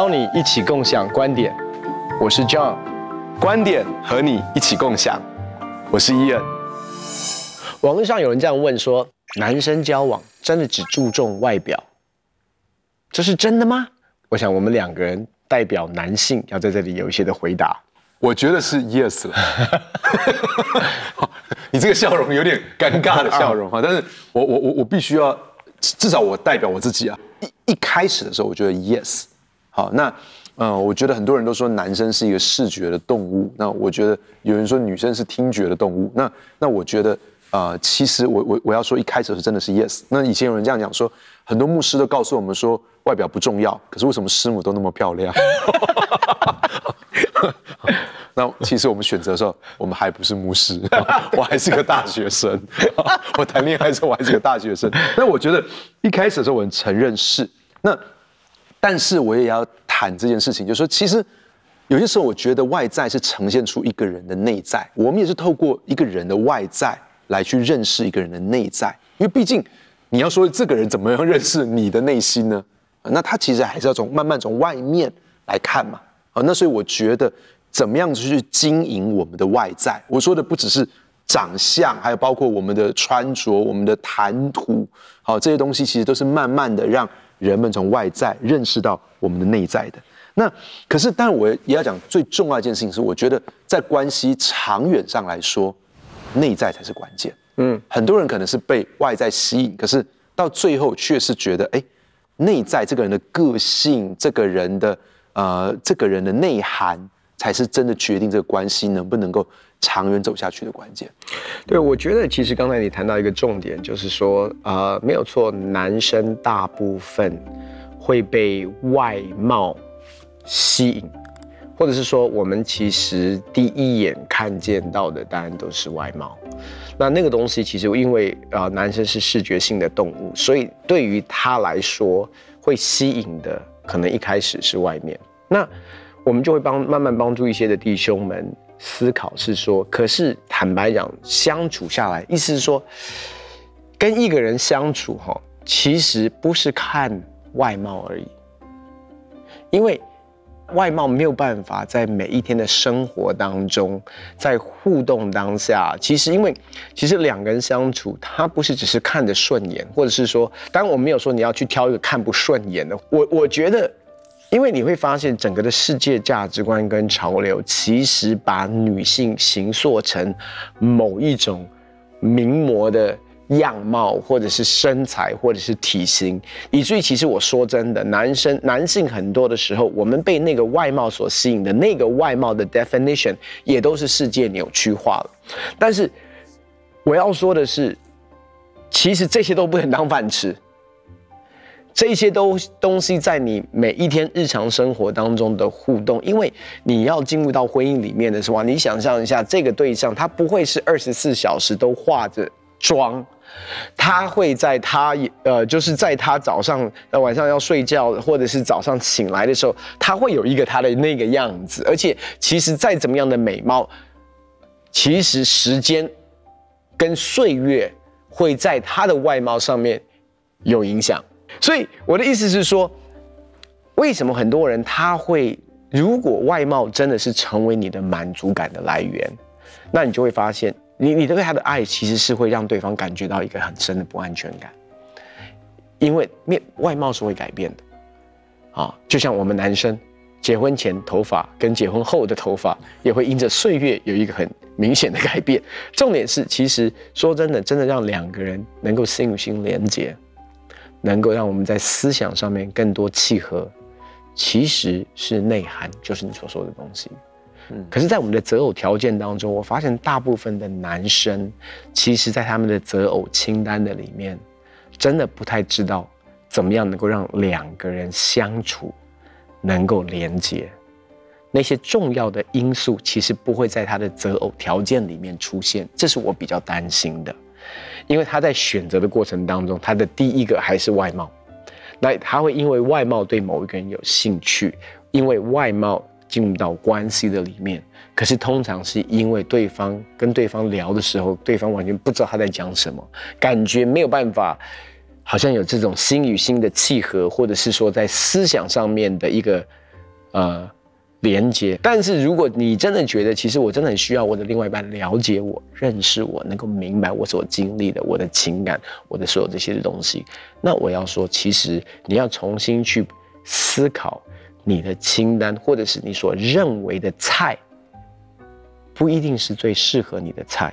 邀你一起共享观点，我是 John，观点和你一起共享，我是伊恩。网络上有人这样问说：男生交往真的只注重外表，这是真的吗？我想我们两个人代表男性要在这里有一些的回答。我觉得是 Yes 了。你这个笑容有点尴尬的笑容啊，但是我我我我必须要，至少我代表我自己啊。一一开始的时候，我觉得 Yes。好，那嗯、呃，我觉得很多人都说男生是一个视觉的动物，那我觉得有人说女生是听觉的动物，那那我觉得啊、其实我我我要说一开始是真的是 yes。那以前有人这样讲说，很多牧师都告诉我们说外表不重要，可是为什么师母都那么漂亮？那其实我们选择的时候，我们还不是牧师，我还是个大学生，我谈恋爱的时候我还是个大学生。那我觉得一开始的时候我很承认是那。但是我也要谈这件事情，就是说，其实有些时候，我觉得外在是呈现出一个人的内在。我们也是透过一个人的外在来去认识一个人的内在，因为毕竟你要说这个人怎么样认识你的内心呢？那他其实还是要从慢慢从外面来看嘛。啊，那所以我觉得怎么样去经营我们的外在？我说的不只是长相，还有包括我们的穿着、我们的谈吐，好，这些东西其实都是慢慢的让。人们从外在认识到我们的内在的，那可是，当然我也要讲最重要一件事情是，我觉得在关系长远上来说，内在才是关键。嗯，很多人可能是被外在吸引，可是到最后却是觉得，哎，内在这个人的个性，这个人的呃，这个人的内涵，才是真的决定这个关系能不能够。长远走下去的关键，对，我觉得其实刚才你谈到一个重点，就是说，呃，没有错，男生大部分会被外貌吸引，或者是说，我们其实第一眼看见到的当然都是外貌。那那个东西其实因为、呃，男生是视觉性的动物，所以对于他来说，会吸引的可能一开始是外面。那我们就会帮慢慢帮助一些的弟兄们。思考是说，可是坦白讲，相处下来，意思是说，跟一个人相处哈，其实不是看外貌而已，因为外貌没有办法在每一天的生活当中，在互动当下，其实因为其实两个人相处，他不是只是看着顺眼，或者是说，当然我没有说你要去挑一个看不顺眼的，我我觉得。因为你会发现，整个的世界价值观跟潮流，其实把女性形塑成某一种名模的样貌，或者是身材，或者是体型，以至于其实我说真的，男生男性很多的时候，我们被那个外貌所吸引的那个外貌的 definition，也都是世界扭曲化了。但是我要说的是，其实这些都不能当饭吃。这些都东西在你每一天日常生活当中的互动，因为你要进入到婚姻里面的时候，你想象一下，这个对象他不会是二十四小时都化着妆，他会在他呃，就是在他早上呃晚上要睡觉，或者是早上醒来的时候，他会有一个他的那个样子，而且其实再怎么样的美貌，其实时间跟岁月会在他的外貌上面有影响。所以我的意思是说，为什么很多人他会，如果外貌真的是成为你的满足感的来源，那你就会发现，你你对他的爱其实是会让对方感觉到一个很深的不安全感，因为面外貌是会改变的，啊，就像我们男生结婚前头发跟结婚后的头发也会因着岁月有一个很明显的改变。重点是，其实说真的，真的让两个人能够心与心连接。能够让我们在思想上面更多契合，其实是内涵，就是你所说的东西。嗯，可是，在我们的择偶条件当中，我发现大部分的男生，其实在他们的择偶清单的里面，真的不太知道怎么样能够让两个人相处能够连接。那些重要的因素，其实不会在他的择偶条件里面出现，这是我比较担心的。因为他在选择的过程当中，他的第一个还是外貌，那他会因为外貌对某一个人有兴趣，因为外貌进入到关系的里面。可是通常是因为对方跟对方聊的时候，对方完全不知道他在讲什么，感觉没有办法，好像有这种心与心的契合，或者是说在思想上面的一个呃连接。但是如果你真的觉得，其实我真的很需要我的另外一半了解我、认识我，能够明白我所经历的、我的情感、我的所有这些东西，那我要说，其实你要重新去思考你的清单，或者是你所认为的菜，不一定是最适合你的菜。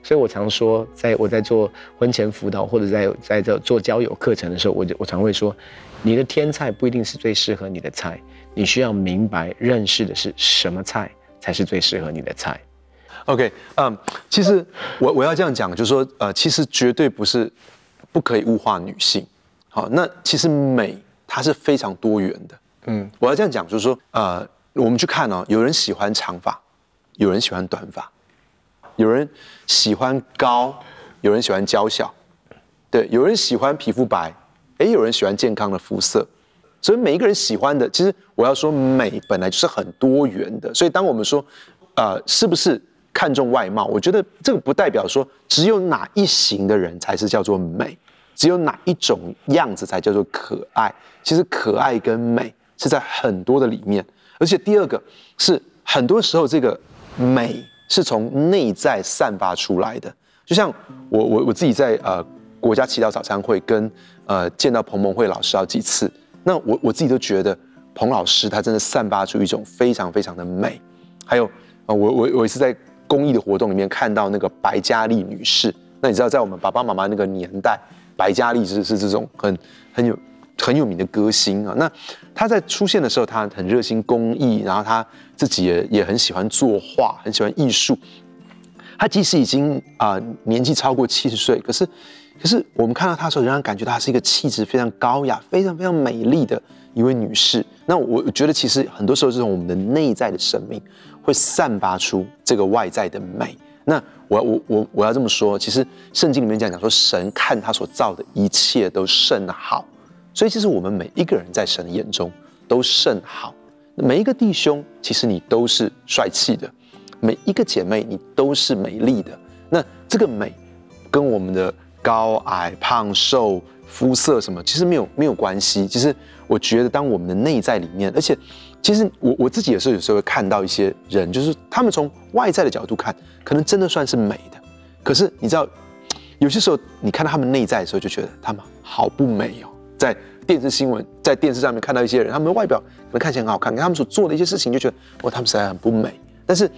所以我常说，在我在做婚前辅导或者在在这做交友课程的时候，我就我常会说，你的天菜不一定是最适合你的菜，你需要明白认识的是什么菜才是最适合你的菜。OK，嗯，其实我我要这样讲，就是说，呃，其实绝对不是不可以物化女性。好，那其实美它是非常多元的。嗯，我要这样讲，就是说，呃，我们去看哦，有人喜欢长发，有人喜欢短发。有人喜欢高，有人喜欢娇小，对，有人喜欢皮肤白，诶，有人喜欢健康的肤色，所以每一个人喜欢的，其实我要说美本来就是很多元的。所以当我们说，呃，是不是看重外貌？我觉得这个不代表说只有哪一型的人才是叫做美，只有哪一种样子才叫做可爱。其实可爱跟美是在很多的里面，而且第二个是很多时候这个美。是从内在散发出来的，就像我我我自己在呃国家祈祷早餐会跟呃见到彭蒙慧老师好几次，那我我自己都觉得彭老师他真的散发出一种非常非常的美，还有啊我我我也是在公益的活动里面看到那个白嘉丽女士，那你知道在我们爸爸妈妈那个年代，白嘉丽是是这种很很有。很有名的歌星啊，那她在出现的时候，她很热心公益，然后她自己也也很喜欢作画，很喜欢艺术。她即使已经啊、年纪超过七十岁，可是可是我们看到她的时候，仍然感觉她是一个气质非常高雅、非常非常美丽的一位女士。那我觉得其实很多时候，这种我们的内在的生命会散发出这个外在的美。那我我我我要这么说，其实圣经里面讲讲说，神看他所造的一切都甚好。所以，其实我们每一个人在神的眼中都甚好。每一个弟兄，其实你都是帅气的；每一个姐妹，你都是美丽的。那这个美，跟我们的高矮、胖瘦、肤色什么，其实没有没有关系。其实我觉得，当我们的内在里面，而且，其实我我自己有时候有时候会看到一些人，就是他们从外在的角度看，可能真的算是美的。可是你知道，有些时候你看到他们内在的时候，就觉得他们好不美哦。在电视新闻，在电视上面看到一些人，他们的外表可能看起来很好看，跟他们所做的一些事情，就觉得哇，他们实在很不美。但是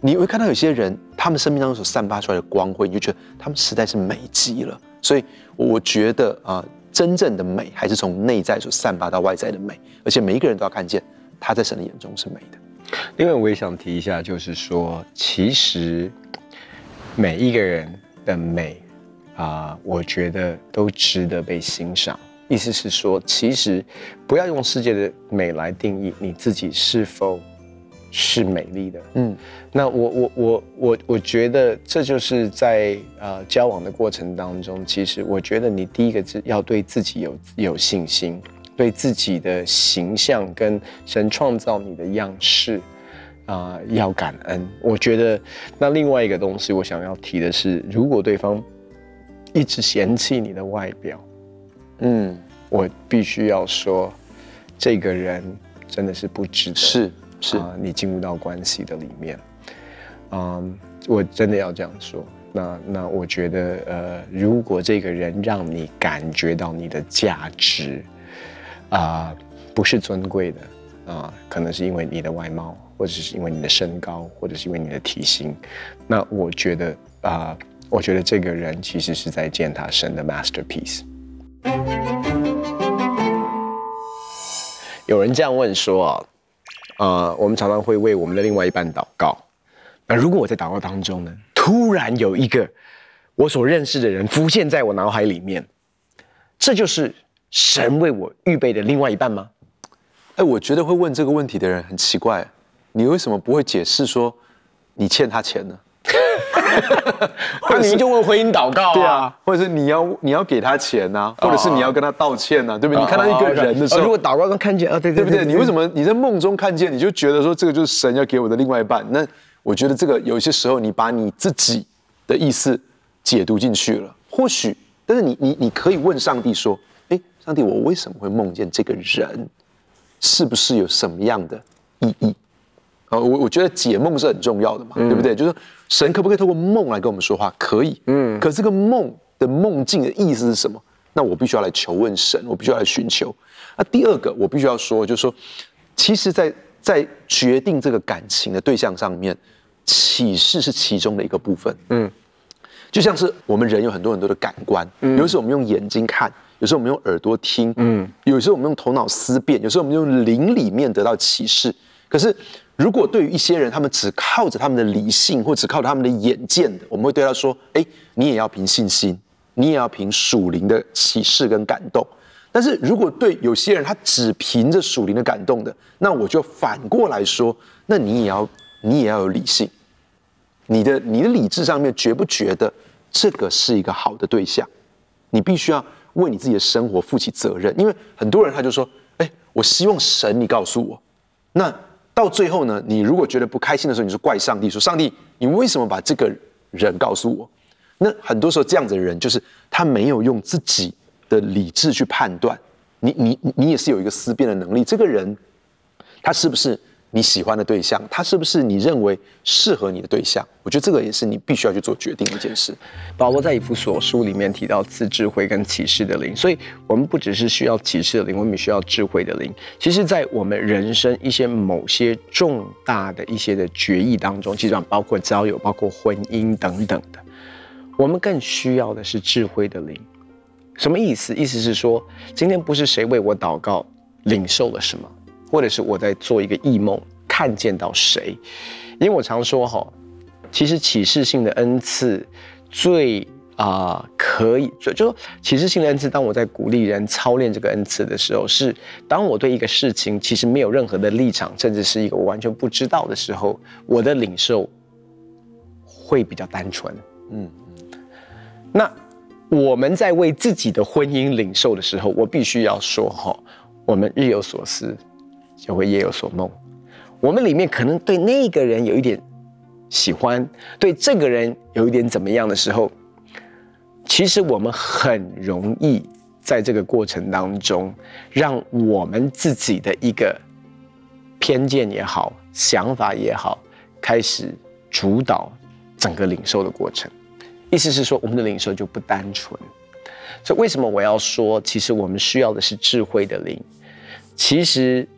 你会看到有些人，他们生命当中所散发出来的光辉，你就觉得他们实在是美极了。所以我觉得啊、真正的美还是从内在所散发到外在的美，而且每一个人都要看见他在神的眼中是美的。另外，我也想提一下，就是说，其实每一个人的美啊、我觉得都值得被欣赏。意思是说，其实不要用世界的美来定义你自己是否是美丽的。嗯，那我我我我我觉得这就是在呃交往的过程当中，其实我觉得你第一个是要对自己有有信心，对自己的形象跟神创造你的样式啊、呃、要感恩。我觉得那另外一个东西我想要提的是，如果对方一直嫌弃你的外表。嗯，我必须要说，这个人真的是不值得，是是、呃，你进入到关系的里面，嗯，我真的要这样说。那那我觉得，呃，如果这个人让你感觉到你的价值，啊、不是尊贵的，啊、可能是因为你的外貌，或者是因为你的身高，或者是因为你的体型，那我觉得啊、我觉得这个人其实是在践踏神的 masterpiece。有人这样问说啊，呃，我们常常会为我们的另外一半祷告。那如果我在祷告当中呢，突然有一个我所认识的人浮现在我脑海里面，这就是神为我预备的另外一半吗？哎，我觉得会问这个问题的人很奇怪，你为什么不会解释说你欠他钱呢？那你就问婚姻祷告啊，对啊，或者是你要你要给他钱呐、啊，或者是你要跟他道歉呐、啊，对不对？你看到一个人的时候，如果祷告中看见啊，对对对不对？你为什么你在梦中看见，你就觉得说这个就是神要给我的另外一半？那我觉得这个有些时候你把你自己的意思解读进去了，或许，但是你你你可以问上帝说，哎，上帝，我为什么会梦见这个人？是不是有什么样的意义？啊，我我觉得解梦是很重要的嘛，嗯、对不对？就是神可不可以透过梦来跟我们说话？可以，嗯。可是这个梦的梦境的意思是什么？那我必须要来求问神，我必须要来寻求。那第二个，我必须要说，就是说，其实在，在在决定这个感情的对象上面，启示是其中的一个部分。嗯，就像是我们人有很多很多的感官，嗯、有时候我们用眼睛看，有时候我们用耳朵听，嗯，有时候我们用头脑思辨，有时候我们用灵里面得到启示。可是，如果对于一些人，他们只靠着他们的理性，或只靠他们的眼见的，我们会对他说：“哎，你也要凭信心。”你也要凭属灵的启示跟感动，但是如果对有些人他只凭着属灵的感动的，那我就反过来说，那你也要你也要有理性，你的你的理智上面觉不觉得这个是一个好的对象？你必须要为你自己的生活负起责任，因为很多人他就说，哎，我希望神你告诉我，那到最后呢，你如果觉得不开心的时候，你就怪上帝，说上帝，你为什么把这个人告诉我？那很多时候，这样子的人就是他没有用自己的理智去判断，你你你也是有一个思辨的能力。这个人，他是不是你喜欢的对象？他是不是你认为适合你的对象？我觉得这个也是你必须要去做决定一件事。保罗在以弗所书里面提到自智慧跟启示的灵，所以我们不只是需要启示的灵，我们也需要智慧的灵。其实，在我们人生一些某些重大的一些的决议当中，其实包括交友、包括婚姻等等的。我们更需要的是智慧的灵，什么意思？意思是说，今天不是谁为我祷告，领受了什么，或者是我在做一个异梦，看见到谁。因为我常说哈，其实启示性的恩赐最啊、呃、可以，就就启示性的恩赐。当我在鼓励人操练这个恩赐的时候，是当我对一个事情其实没有任何的立场，甚至是一个我完全不知道的时候，我的领受会比较单纯。嗯。那我们在为自己的婚姻领受的时候，我必须要说哈，我们日有所思，就会夜有所梦。我们里面可能对那个人有一点喜欢，对这个人有一点怎么样的时候，其实我们很容易在这个过程当中，让我们自己的一个偏见也好，想法也好，开始主导整个领受的过程。意思是说，我们的领受就不单纯。所以，为什么我要说，其实我们需要的是智慧的灵？其实，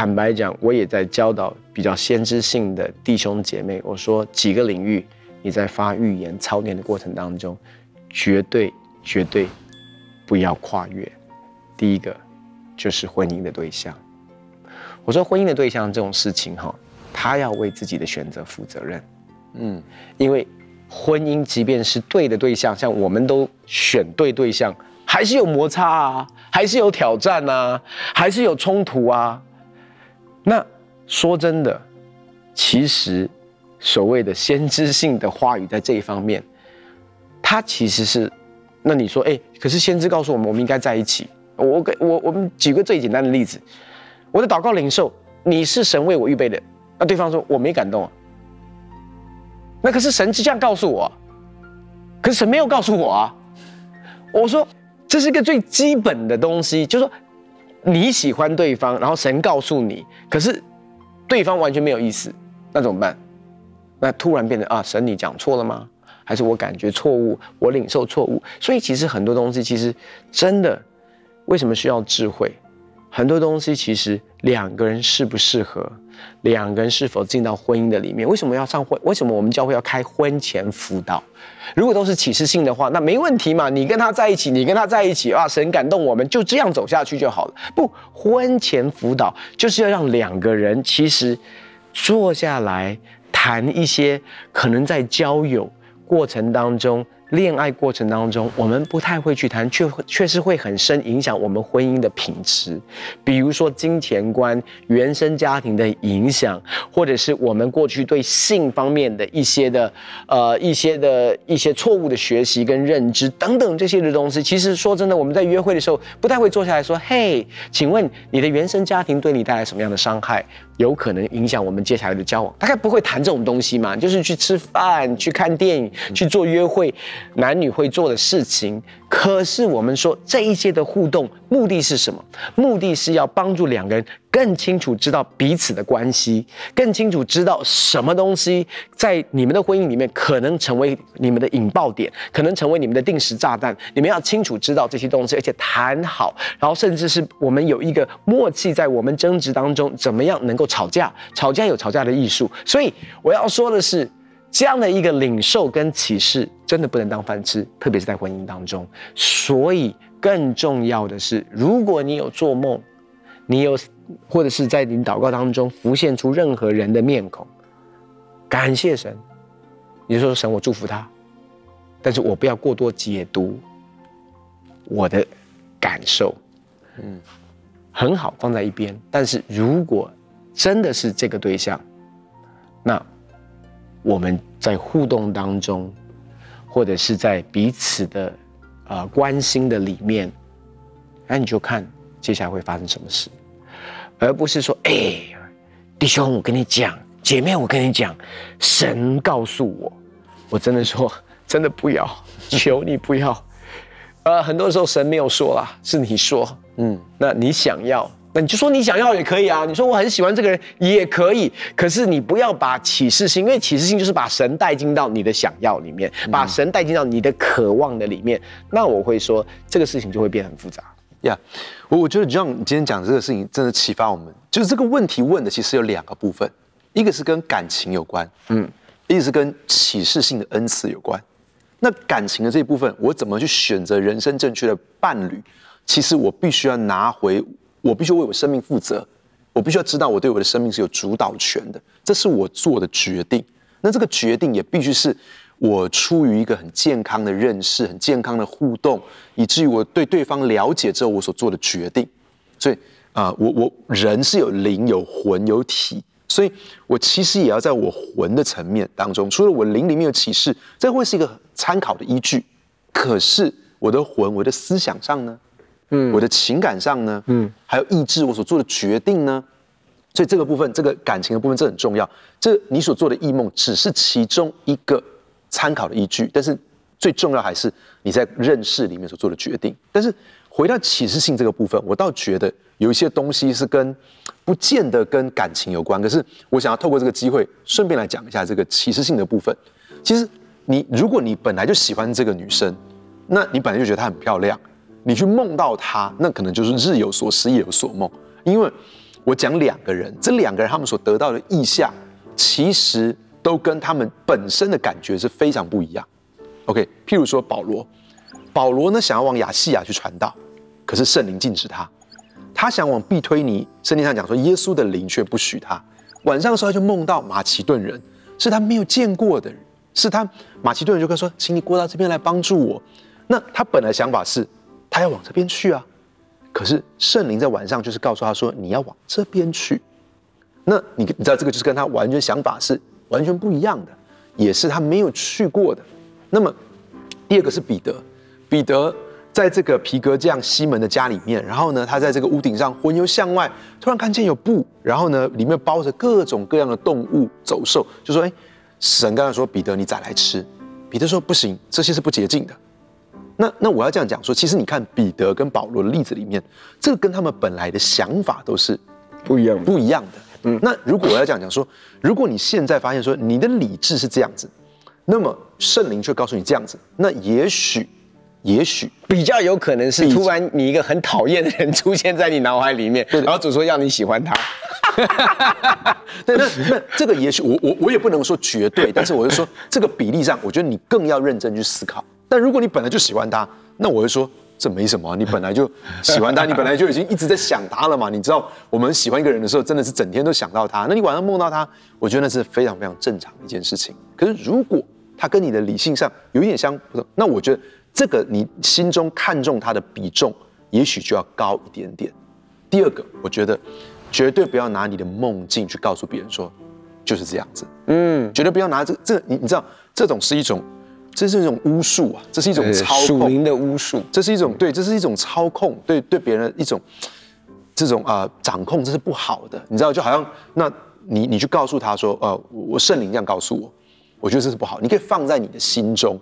坦白讲，我也在教导比较先知性的弟兄姐妹。我说几个领域，你在发预言操练的过程当中，绝对绝对不要跨越。第一个就是婚姻的对象。我说婚姻的对象这种事情，哈，他要为自己的选择负责任。嗯，因为。婚姻即便是对的对象，像我们都选对对象，还是有摩擦啊，还是有挑战啊，还是有冲突啊。那说真的，其实所谓的先知性的话语在这一方面，它其实是，那你说，哎，可是先知告诉我们，我们应该在一起。我给我我们举个最简单的例子，我的祷告领受，你是神为我预备的，那对方说我没感动啊。那可是神是这样告诉我，可是神没有告诉我啊。我说这是一个最基本的东西，就是说你喜欢对方，然后神告诉你，可是对方完全没有意思，那怎么办？那突然变成啊，神你讲错了吗？还是我感觉错误，我领受错误？所以其实很多东西，其实真的为什么需要智慧？很多东西其实两个人适不适合？两个人是否进到婚姻的里面？为什么要上婚？为什么我们教会要开婚前辅导？如果都是启示性的话，那没问题嘛。你跟他在一起，你跟他在一起啊，神感动我们，就这样走下去就好了。不，婚前辅导就是要让两个人其实坐下来谈一些可能在交友过程当中。恋爱过程当中，我们不太会去谈，却却是会很深影响我们婚姻的品质。比如说金钱观、原生家庭的影响，或者是我们过去对性方面的一些的呃一些的一些错误的学习跟认知等等这些的东西。其实说真的，我们在约会的时候不太会坐下来说：“嘿，请问你的原生家庭对你带来什么样的伤害？”有可能影响我们接下来的交往，大概不会谈这种东西嘛，就是去吃饭、去看电影、去做约会，男女会做的事情。可是我们说这一些的互动目的是什么？目的是要帮助两个人更清楚知道彼此的关系，更清楚知道什么东西在你们的婚姻里面可能成为你们的引爆点，可能成为你们的定时炸弹。你们要清楚知道这些东西，而且谈好，然后甚至是我们有一个默契，在我们争执当中怎么样能够吵架？吵架有吵架的艺术。所以我要说的是。这样的一个领受跟启示，真的不能当饭吃，特别是在婚姻当中。所以更重要的是，如果你有做梦，你有或者是在你祷告当中浮现出任何人的面孔，感谢神，你说神，我祝福他，但是我不要过多解读我的感受，嗯，很好放在一边。但是如果真的是这个对象，那。我们在互动当中，或者是在彼此的啊、呃、关心的里面，那你就看接下来会发生什么事，而不是说，哎，弟兄，我跟你讲，姐妹，我跟你讲，神告诉我，我真的说，真的不要，求你不要，呃，很多时候神没有说啦，是你说，嗯，那你想要。那你就说你想要也可以啊，你说我很喜欢这个人也可以，可是你不要把启示性，因为启示性就是把神带进到你的想要里面，把神带进到你的渴望的里面。那我会说这个事情就会变得很复杂。呀，我我觉得 John 你今天讲这个事情真的启发我们，就是这个问题问的其实有两个部分，一个是跟感情有关，嗯，一个是跟启示性的恩赐有关。那感情的这一部分，我怎么去选择人生正确的伴侣？其实我必须要拿回。我必须为我生命负责，我必须要知道我对我的生命是有主导权的，这是我做的决定。那这个决定也必须是我出于一个很健康的认识、很健康的互动，以至于我对对方了解之后我所做的决定。所以啊、我我人是有灵、有魂、有体，所以我其实也要在我魂的层面当中，除了我灵里面有启示，这会是一个参考的依据。可是我的魂、我的思想上呢？嗯，我的情感上呢，嗯，还有意志，我所做的决定呢，所以这个部分，这个感情的部分，这很重要。这你所做的异梦只是其中一个参考的依据，但是最重要还是你在认识里面所做的决定。但是回到启示性这个部分，我倒觉得有一些东西是跟不见得跟感情有关。可是我想要透过这个机会，顺便来讲一下这个启示性的部分。其实你如果你本来就喜欢这个女生，那你本来就觉得她很漂亮。你去梦到他，那可能就是日有所思，夜有所梦。因为我讲两个人，这两个人他们所得到的意象，其实都跟他们本身的感觉是非常不一样。OK，譬如说保罗，保罗呢想要往亚细亚去传道，可是圣灵禁止他；他想往庇推尼，圣经上讲说耶稣的灵却不许他。晚上的时候他就梦到马其顿人，是他没有见过的人，是他马其顿人就跟说，请你过到这边来帮助我。那他本来想法是。他要往这边去啊，可是圣灵在晚上就是告诉他说：“你要往这边去。”那你你知道这个就是跟他完全想法是完全不一样的，也是他没有去过的。那么第二个是彼得，彼得在这个皮革匠西门的家里面，然后呢，他在这个屋顶上魂游向外，突然看见有布，然后呢，里面包着各种各样的动物走兽，就说：“哎，神刚才说彼得，你宰来吃。”彼得说：“不行，这些是不洁净的。”那那我要这样讲说，其实你看彼得跟保罗的例子里面，这个跟他们本来的想法都是不一样不一样的。嗯，那如果我要这样讲说，如果你现在发现说你的理智是这样子，那么圣灵却告诉你这样子，那也许也许比较有可能是突然你一个很讨厌的人出现在你脑海里面，然后主说要你喜欢他。对，那那这个也许我我我也不能说绝对，但是我就说这个比例上，我觉得你更要认真去思考。但如果你本来就喜欢他，那我会说这没什么。你本来就喜欢他，你本来就已经一直在想他了嘛。你知道，我们喜欢一个人的时候，真的是整天都想到他。那你晚上梦到他，我觉得那是非常非常正常的一件事情。可是如果他跟你的理性上有一点相，那我觉得这个你心中看重他的比重，也许就要高一点点。第二个，我觉得绝对不要拿你的梦境去告诉别人说就是这样子。嗯，绝对不要拿这、这、你你知道，这种是一种。这是一种巫术啊！这是一种操控，属灵的巫术。这是一种对，这是一种操控，对对别人的一种这种啊、呃、掌控，这是不好的。你知道，就好像那你你去告诉他说，呃，我圣灵这样告诉我，我觉得这是不好。你可以放在你的心中，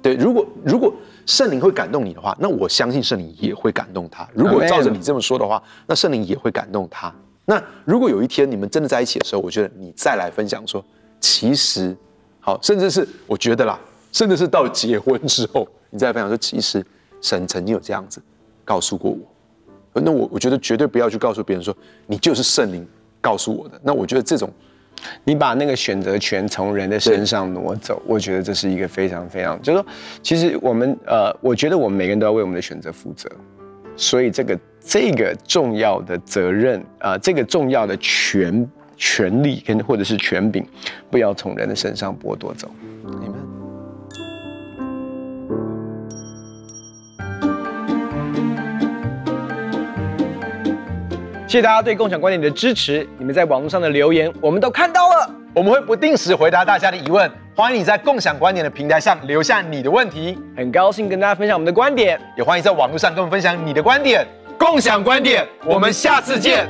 对，如果如果圣灵会感动你的话，那我相信圣灵也会感动他。如果照着你这么说的话，那圣灵也会感动他。那如果有一天你们真的在一起的时候，我觉得你再来分享说，其实好，甚至是我觉得啦，甚至是到结婚之后，你再分享说，其实神曾经有这样子告诉过我。那我我觉得绝对不要去告诉别人说你就是圣灵告诉我的。那我觉得这种。你把那个选择权从人的身上挪走，我觉得这是一个非常非常，就是说，其实我们呃，我觉得我们每个人都要为我们的选择负责，所以这个这个重要的责任啊、这个重要的权权利跟或者是权柄，不要从人的身上剥夺走。你们。谢谢大家对共享观点的支持，你们在网络上的留言我们都看到了，我们会不定时回答大家的疑问，欢迎你在共享观点的平台上留下你的问题，很高兴跟大家分享我们的观点，也欢迎在网络上跟我们分享你的观点，共享观点，我们下次见。